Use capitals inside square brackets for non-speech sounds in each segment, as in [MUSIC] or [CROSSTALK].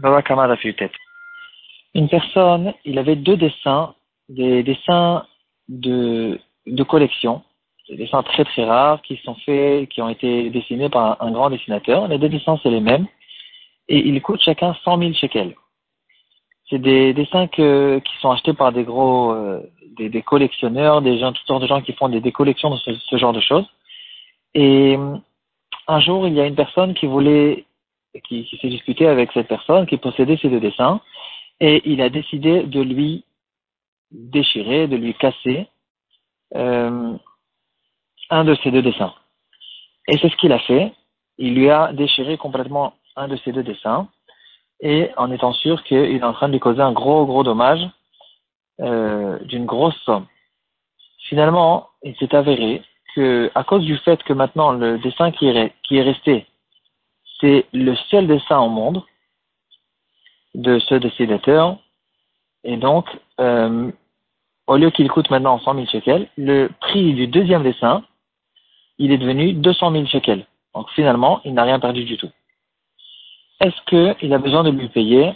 Baba Kama tête. Une personne, il avait deux dessins, des dessins de, de collection, des dessins très très rares qui sont faits, qui ont été dessinés par un, grand dessinateur. Les deux dessins, c'est les mêmes. Et ils coûtent chacun 100 000 shekels. C'est des dessins que, qui sont achetés par des gros, euh, des, collectionneurs, des gens, toutes sortes de gens qui font des, des collections de ce, ce, genre de choses. Et un jour, il y a une personne qui voulait, qui, qui s'est disputé avec cette personne, qui possédait ces deux dessins, et il a décidé de lui déchirer, de lui casser euh, un de ces deux dessins. Et c'est ce qu'il a fait. Il lui a déchiré complètement un de ces deux dessins, et en étant sûr qu'il est en train de lui causer un gros, gros dommage euh, d'une grosse somme. Finalement, il s'est avéré que, à cause du fait que maintenant le dessin qui est, qui est resté, c'est le seul dessin au monde de ce dessinateur, et donc, euh, au lieu qu'il coûte maintenant 100 000 shekels, le prix du deuxième dessin, il est devenu 200 000 shekels. Donc finalement, il n'a rien perdu du tout. Est-ce qu'il a besoin de lui payer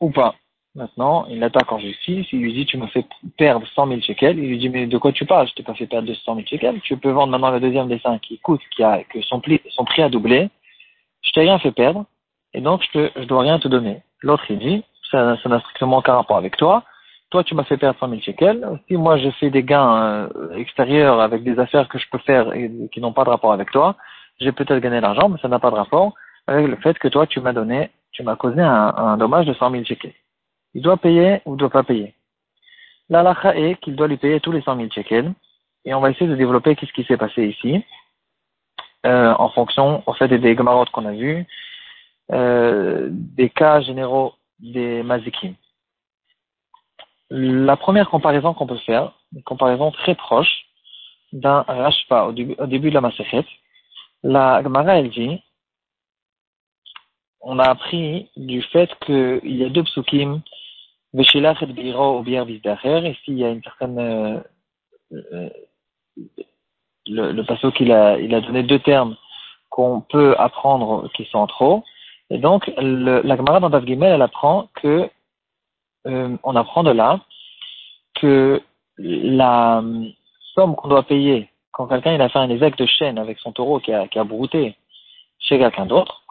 ou pas? Maintenant, il l'attaque en justice, il lui dit tu me fais perdre 100 000 shekels. Il lui dit mais de quoi tu parles? Je t'ai pas fait perdre 200 000 shekels. Tu peux vendre maintenant le deuxième dessin qui coûte, qui a, que son, prix, son prix a doublé. Je t'ai rien fait perdre et donc je, te, je dois rien te donner. L'autre il dit ça, ça n'a strictement aucun rapport avec toi. Toi tu m'as fait perdre 100 000 shekels. Si moi je fais des gains euh, extérieurs avec des affaires que je peux faire et qui n'ont pas de rapport avec toi, j'ai peut-être gagné l'argent, mais ça n'a pas de rapport avec le fait que toi tu m'as donné, tu m'as causé un, un dommage de 100 000 shekels il doit payer ou ne doit pas payer. L'alacha est qu'il doit lui payer tous les 100 000 shekels. Et on va essayer de développer qu'est-ce qui s'est passé ici, euh, en fonction, au fait, des gamarotes qu'on a vus, euh, des cas généraux des mazikim. La première comparaison qu'on peut faire, une comparaison très proche d'un rashpa au début, de la Masechet, la Gemara elle dit, on a appris du fait qu'il y a deux psukim Veshilach et Biro ou Bier et s'il y a une certaine, euh, euh, le, le passo qu'il a, il a donné deux termes qu'on peut apprendre qui sont trop. Et donc, la Gemara dans Dav Gimel, elle apprend que, euh, on apprend de là que la somme qu'on doit payer quand quelqu'un a fait un évêque de chêne avec son taureau qui a, brouté chez quelqu'un d'autre,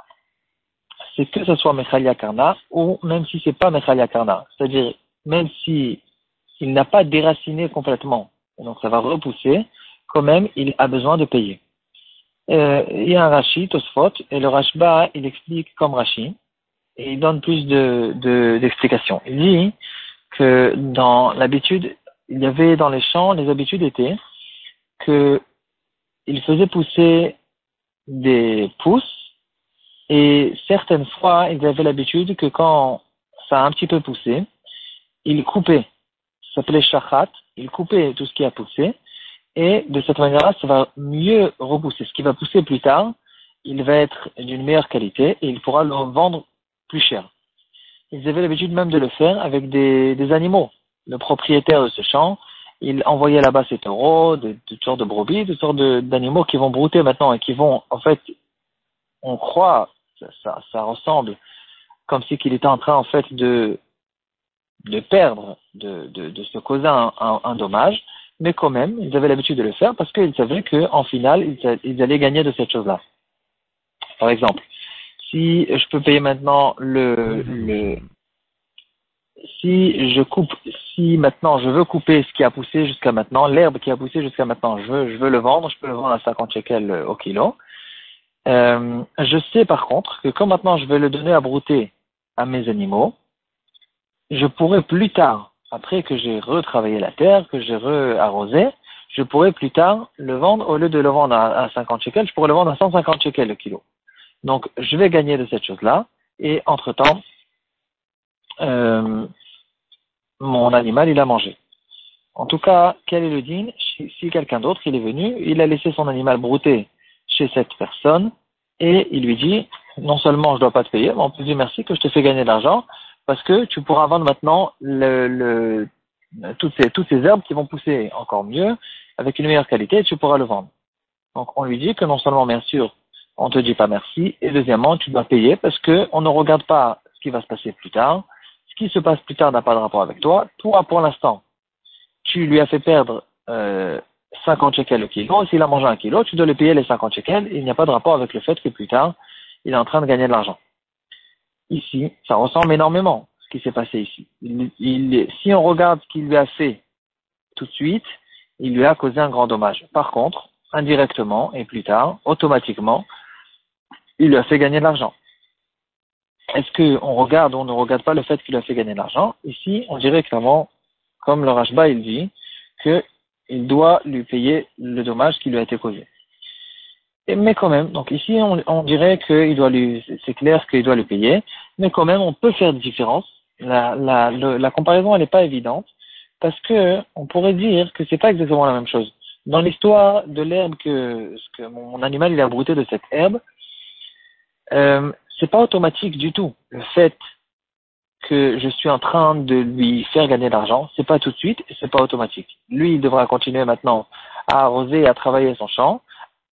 c'est que ce soit Mechalia Karna ou même si c'est pas Mechalia Karna. C'est-à-dire, même si n'a pas déraciné complètement, donc ça va repousser, quand même, il a besoin de payer. Euh, il y a un Rashi, Tosfot, et le Rashba, il explique comme Rashi, et il donne plus de, d'explications. il dit que dans l'habitude, il y avait dans les champs, les habitudes étaient que il faisait pousser des pousses et certaines fois, ils avaient l'habitude que quand ça a un petit peu poussé, ils coupaient. Ça s'appelait shachat. Ils coupaient tout ce qui a poussé. Et de cette manière-là, ça va mieux repousser. Ce qui va pousser plus tard, il va être d'une meilleure qualité et il pourra le vendre plus cher. Ils avaient l'habitude même de le faire avec des, des animaux. Le propriétaire de ce champ, il envoyait là-bas ses taureaux, toutes sortes de brebis, toutes sortes d'animaux qui vont brouter maintenant et qui vont, en fait, on croit, ça, ça, ressemble comme si qu'il était en train en fait de, de perdre, de, de, de se causer un, un, dommage, mais quand même, ils avaient l'habitude de le faire parce qu'ils savaient qu'en final, ils, allaient gagner de cette chose-là. Par exemple, si je peux payer maintenant le, si je coupe, si maintenant je veux couper ce qui a poussé jusqu'à maintenant, l'herbe qui a poussé jusqu'à maintenant, je veux, je veux le vendre, je peux le vendre à 50 shekels au kilo. Euh, je sais par contre que quand maintenant je vais le donner à brouter à mes animaux, je pourrais plus tard, après que j'ai retravaillé la terre, que j'ai re-arrosé, je pourrais plus tard le vendre, au lieu de le vendre à, 50 shekels, je pourrais le vendre à 150 shekels le kilo. Donc je vais gagner de cette chose-là, et entre-temps, euh, mon animal, il a mangé. En tout cas, quel est le din Si, quelqu'un d'autre, il est venu, il a laissé son animal brouter chez cette personne et il lui dit non seulement je ne dois pas te payer, mais on peut dire merci que je te fais gagner de l'argent parce que tu pourras vendre maintenant le, le, toutes, ces, toutes ces herbes qui vont pousser encore mieux avec une meilleure qualité et tu pourras le vendre. Donc on lui dit que non seulement bien sûr on te dit pas merci. Et deuxièmement, tu dois payer parce que on ne regarde pas ce qui va se passer plus tard. Ce qui se passe plus tard n'a pas de rapport avec toi. Toi, pour l'instant, tu lui as fait perdre euh, 50 shekels le kilo. S'il a mangé un kilo, tu dois lui payer les 50 shekels. Il n'y a pas de rapport avec le fait que plus tard, il est en train de gagner de l'argent. Ici, ça ressemble énormément ce qui s'est passé ici. Il, si on regarde ce qu'il lui a fait tout de suite, il lui a causé un grand dommage. Par contre, indirectement et plus tard, automatiquement, il lui a fait gagner de l'argent. Est-ce qu'on regarde ou on ne regarde pas le fait qu'il lui a fait gagner de l'argent? Ici, on dirait clairement, comme le Rashba il dit, qu'il doit lui payer le dommage qui lui a été causé. Mais quand même, donc ici on, dirait qu'il doit lui, c'est clair qu'il doit le payer, mais quand même on peut faire différence. La, la, la comparaison elle n'est pas évidente parce que on pourrait dire que c'est pas exactement la même chose. Dans l'histoire de l'herbe que, que mon, animal il a brouté de cette herbe, euh, c'est pas automatique du tout. Le fait que je suis en train de lui faire gagner de l'argent, c'est pas tout de suite c'est pas automatique. Lui, il devra continuer maintenant à arroser, à travailler son champ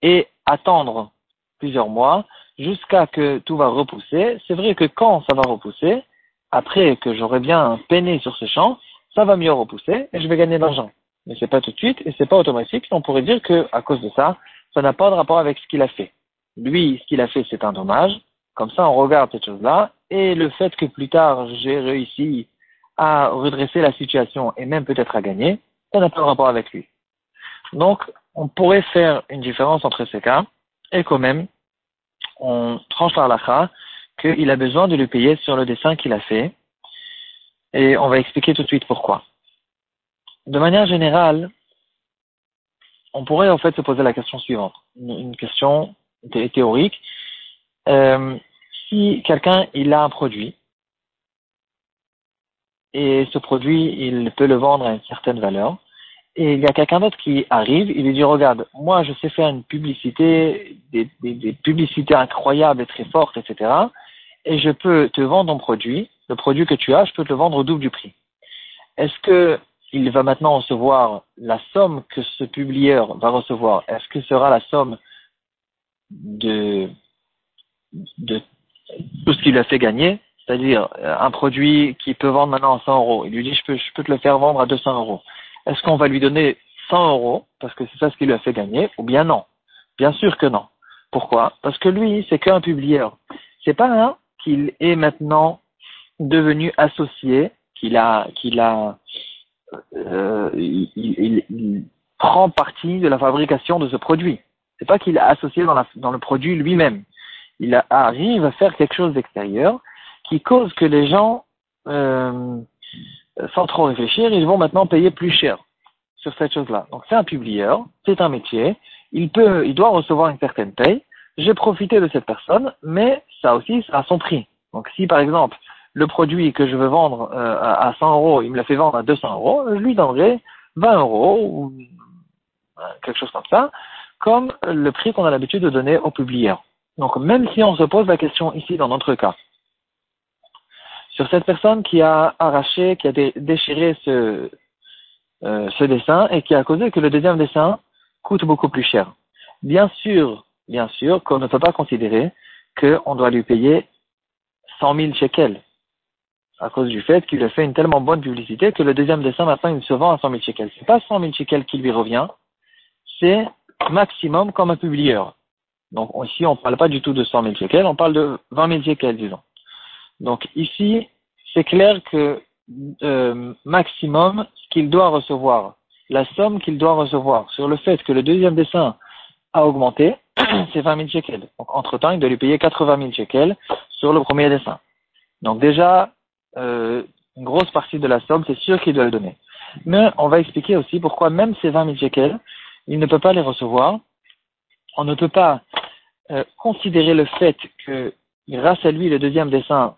et attendre plusieurs mois jusqu'à que tout va repousser. C'est vrai que quand ça va repousser, après que j'aurai bien peiné sur ce champ, ça va mieux repousser et je vais gagner de l'argent. Mais c'est pas tout de suite et c'est pas automatique. On pourrait dire que à cause de ça, ça n'a pas de rapport avec ce qu'il a fait. Lui, ce qu'il a fait, c'est un dommage. Comme ça, on regarde cette chose-là et le fait que plus tard j'ai réussi à redresser la situation et même peut-être à gagner, ça n'a pas de rapport avec lui. Donc, on pourrait faire une différence entre ces cas et quand même, on tranche par l'achat qu'il a besoin de lui payer sur le dessin qu'il a fait et on va expliquer tout de suite pourquoi. De manière générale, on pourrait en fait se poser la question suivante, une question théorique. Euh, si quelqu'un il a un produit et ce produit il peut le vendre à une certaine valeur et il y a quelqu'un d'autre qui arrive, il lui dit regarde, moi je sais faire une publicité, des, publicités incroyables et très fortes, etc. Et je peux te vendre ton produit le produit que tu as, je peux te le vendre au double du prix. Est-ce que il va maintenant recevoir la somme que ce publieur va recevoir? Est-ce que sera la somme de, tout ce qu'il a fait gagner? C'est-à-dire euh, un produit qui peut vendre maintenant à 100 euros. Il lui dit je peux, je peux te le faire vendre à 200 euros. Est-ce qu'on va lui donner 100 euros parce que c'est ça ce qu'il lui a fait gagner ou bien non? Bien sûr que non. Pourquoi? Parce que lui, c'est qu'un publieur. C'est pas un qu'il est maintenant devenu associé, qu'il a, qu'il a, euh, il, prend partie de la fabrication de ce produit. C'est pas qu'il est associé dans le produit lui-même. Il arrive à faire quelque chose d'extérieur qui cause que les gens, euh, sans trop réfléchir, ils vont maintenant payer plus cher sur cette chose-là. Donc c'est un publieur, c'est un métier, il peut, il doit recevoir une certaine paye. J'ai profité de cette personne, mais ça aussi, a son prix. Donc si par exemple le produit que je veux vendre euh, à 100 euros, il me l'a fait vendre à 200 euros, je lui donnerai 20 euros ou euh, quelque chose comme ça, comme le prix qu'on a l'habitude de donner au publieur. Donc même si on se pose la question ici dans notre cas, sur cette personne qui a arraché, qui a déchiré ce, euh, ce dessin et qui a causé que le deuxième dessin coûte beaucoup plus cher. Bien sûr, bien sûr qu'on ne peut pas considérer qu'on doit lui payer 100 000 shekels à cause du fait qu'il a fait une tellement bonne publicité que le deuxième dessin, maintenant, il se vend à 100 000 shekels. C'est pas 100 000 shekels qui lui revient, c'est maximum comme un publieur. Donc ici, on ne parle pas du tout de 100 000 shekels, on parle de 20 000 shekels, disons. Donc ici, c'est clair que euh, maximum, ce qu'il doit recevoir, la somme qu'il doit recevoir sur le fait que le deuxième dessin a augmenté, [CLEARS THROAT] c'est 20 000 shekels. Donc entre-temps, il doit lui payer 80 000 shekels sur le premier dessin. Donc déjà, euh, une grosse partie de la somme, c'est sûr qu'il doit le donner. Mais on va expliquer aussi pourquoi même ces 20 000 shekels, il ne peut pas les recevoir. On ne peut pas euh, considérer le fait que grâce à lui, le deuxième dessin,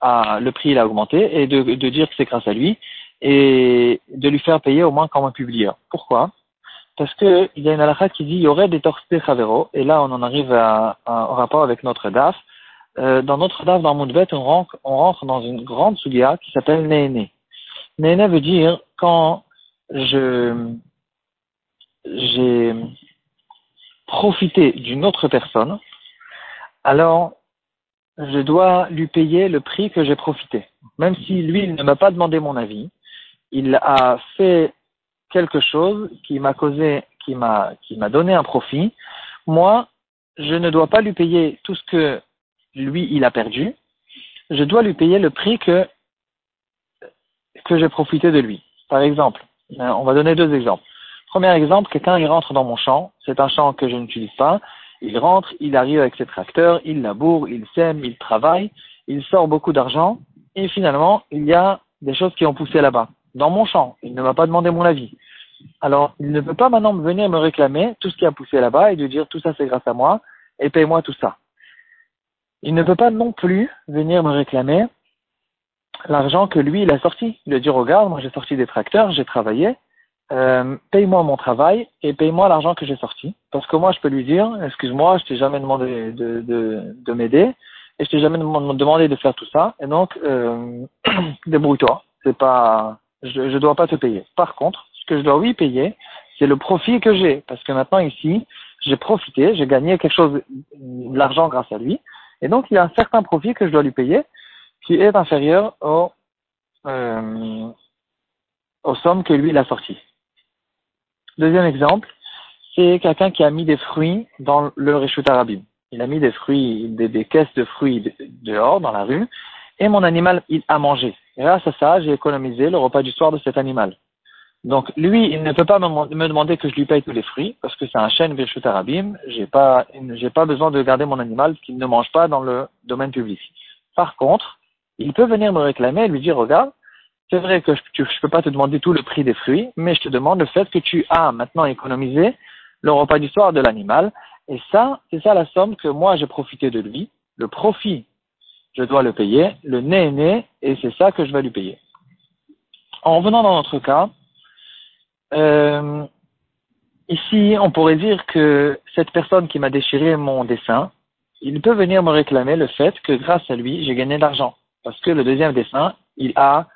a, le prix il a augmenté et de, de dire que c'est grâce à lui et de lui faire payer au moins comme un publieur. Pourquoi? Parce qu'il y a une halakha qui dit il y aurait des torses et là on en arrive à, à, au rapport avec notre DAF, euh, dans notre DAF, dans Moudbet, on rentre, on rentre dans une grande sugia qui s'appelle Néné. Néné veut dire quand je j'ai profité d'une autre personne, alors je dois lui payer le prix que j'ai profité. Même si lui, il ne m'a pas demandé mon avis, il a fait quelque chose qui m'a causé, qui m'a, qui m'a donné un profit. Moi, je ne dois pas lui payer tout ce que lui, il a perdu. Je dois lui payer le prix que, que j'ai profité de lui. Par exemple, on va donner deux exemples. Premier exemple, quelqu'un il rentre dans mon champ, c'est un champ que je n'utilise pas, il rentre, il arrive avec ses tracteurs, il laboure, il sème, il travaille, il sort beaucoup d'argent, et finalement, il y a des choses qui ont poussé là-bas, dans mon champ. Il ne m'a pas demandé mon avis. Alors, il ne peut pas maintenant venir me réclamer tout ce qui a poussé là-bas et de dire tout ça c'est grâce à moi et paye-moi tout ça. Il ne peut pas non plus venir me réclamer l'argent que lui il a sorti. Il a dit regarde, moi j'ai sorti des tracteurs, j'ai travaillé, euh, paye-moi mon travail et paye-moi l'argent que j'ai sorti. Parce que moi je peux lui dire excuse-moi, je t'ai jamais demandé de, de, de m'aider et je t'ai jamais demandé de faire tout ça et donc euh, [CLEARS THROAT] débrouille-toi. C'est pas, je ne dois pas te payer. Par contre, que je dois lui payer, c'est le profit que j'ai. Parce que maintenant ici, j'ai profité, j'ai gagné quelque chose, de l'argent grâce à lui. Et donc, il y a un certain profit que je dois lui payer qui est inférieur au, euh, aux sommes que lui, il a sorties. Deuxième exemple, c'est quelqu'un qui a mis des fruits dans le Rishut Arabim. Il a mis des fruits, des, caisses de fruits dehors, dans la rue, et mon animal, il a mangé. grâce à ça, j'ai économisé le repas du soir de cet animal. Donc lui, il ne peut pas me demander que je lui paye tous les fruits, parce que c'est un chêne Virchut Arabim, j'ai pas, j'ai pas besoin de garder mon animal qui ne mange pas dans le domaine public. Par contre, il peut venir me réclamer et lui dire, regarde, c'est vrai que je, ne peux pas te demander tout le prix des fruits, mais je te demande le fait que tu as maintenant économisé le repas du soir de l'animal, et ça, c'est ça la somme que moi j'ai profité de lui. Le profit, je dois le payer, le nez est né, et c'est ça que je vais lui payer. En venant dans notre cas, euh, ici, on pourrait dire que cette personne qui m'a déchiré mon dessin, il peut venir me réclamer le fait que grâce à lui, j'ai gagné de l'argent. Parce que le deuxième dessin, il a,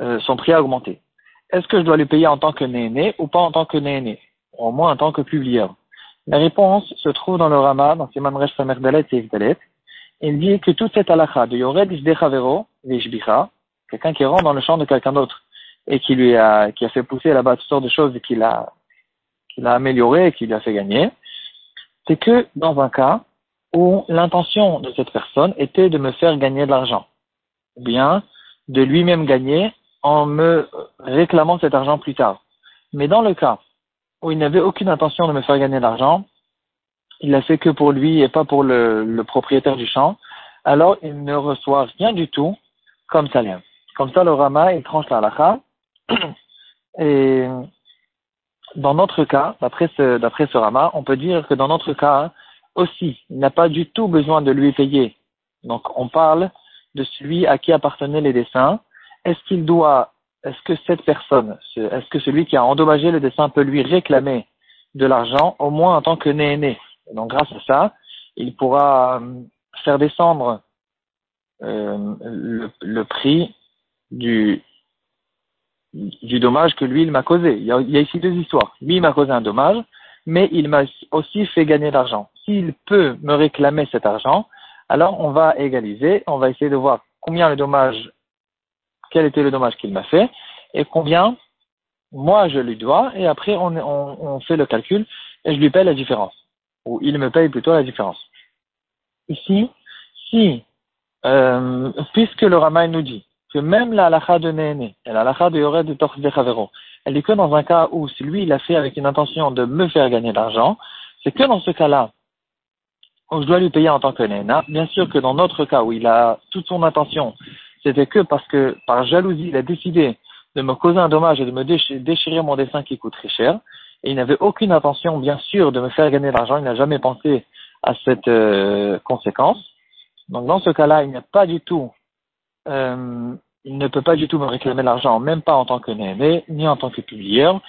euh, son prix a augmenté. Est-ce que je dois lui payer en tant que néné ou pas en tant que néné? Au moins en tant que publieur? La réponse se trouve dans le Rama, dans Siman Resh Samer Dalet et Dalet. Il dit que toute cette halakha de Yored Isdechavero, quelqu'un qui rentre dans le champ de quelqu'un d'autre, et qui lui a, qui a fait pousser là-bas toutes sortes de choses et qu'il a, qu'il a amélioré et qui lui a fait gagner, c'est que dans un cas où l'intention de cette personne était de me faire gagner de l'argent, ou bien de lui-même gagner en me réclamant cet argent plus tard. Mais dans le cas où il n'avait aucune intention de me faire gagner l'argent, il l'a fait que pour lui et pas pour le, propriétaire du champ, alors il ne reçoit rien du tout comme salaire. Comme ça, le Rama, il tranche la halakha et dans notre cas, d'après ce Rama, on peut dire que dans notre cas aussi, il n'a pas du tout besoin de lui payer. Donc on parle de celui à qui appartenaient les dessins. Est-ce qu'il doit, est-ce que cette personne, est-ce que celui qui a endommagé le dessin peut lui réclamer de l'argent, au moins en tant que né-né? Donc grâce à ça, il pourra euh, faire descendre euh, le, prix du, du dommage que lui, il m'a causé. Il y, a, ici deux histoires. Lui, il m'a causé un dommage, mais il m'a aussi fait gagner de l'argent. S'il peut me réclamer cet argent, alors on va égaliser, on va essayer de voir combien le dommage, quel était le dommage qu'il m'a fait, et combien moi je lui dois, et après on, fait le calcul, et je lui paye la différence. Ou il me paye plutôt la différence. Ici, si, euh, puisque le Ramaï nous dit que même la halakha de Néhéné et la halakha de Yored de Torch elle est que dans un cas où si lui il a fait avec une intention de me faire gagner de l'argent, c'est que dans ce cas-là où je dois lui payer en tant que Néhéna. Bien sûr que dans notre cas où il a toute son intention, c'était que parce que par jalousie il a décidé de me causer un dommage et de me déchirer mon dessin qui coûte très cher, et il n'avait aucune intention, bien sûr, de me faire gagner de l'argent, il n'a jamais pensé à cette euh, conséquence. Donc dans ce cas-là, il n'y a pas du tout euh, il ne peut pas du tout me réclamer l'argent, même pas en tant que néné, ni en tant que publieur.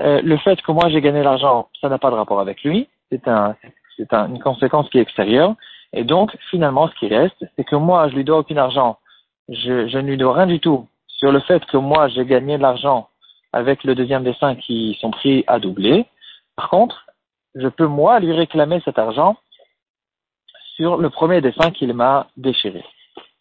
Euh, le fait que moi j'ai gagné l'argent, ça n'a pas de rapport avec lui. C'est un, c'est un, une conséquence qui est extérieure. Et donc, finalement, ce qui reste, c'est que moi, je lui dois aucun argent. Je, je ne lui rien du tout sur le fait que moi, j'ai gagné de l'argent avec le deuxième dessin qui sont pris à doubler. Par contre, je peux, moi, lui réclamer cet argent sur le premier dessin qu'il m'a déchiré.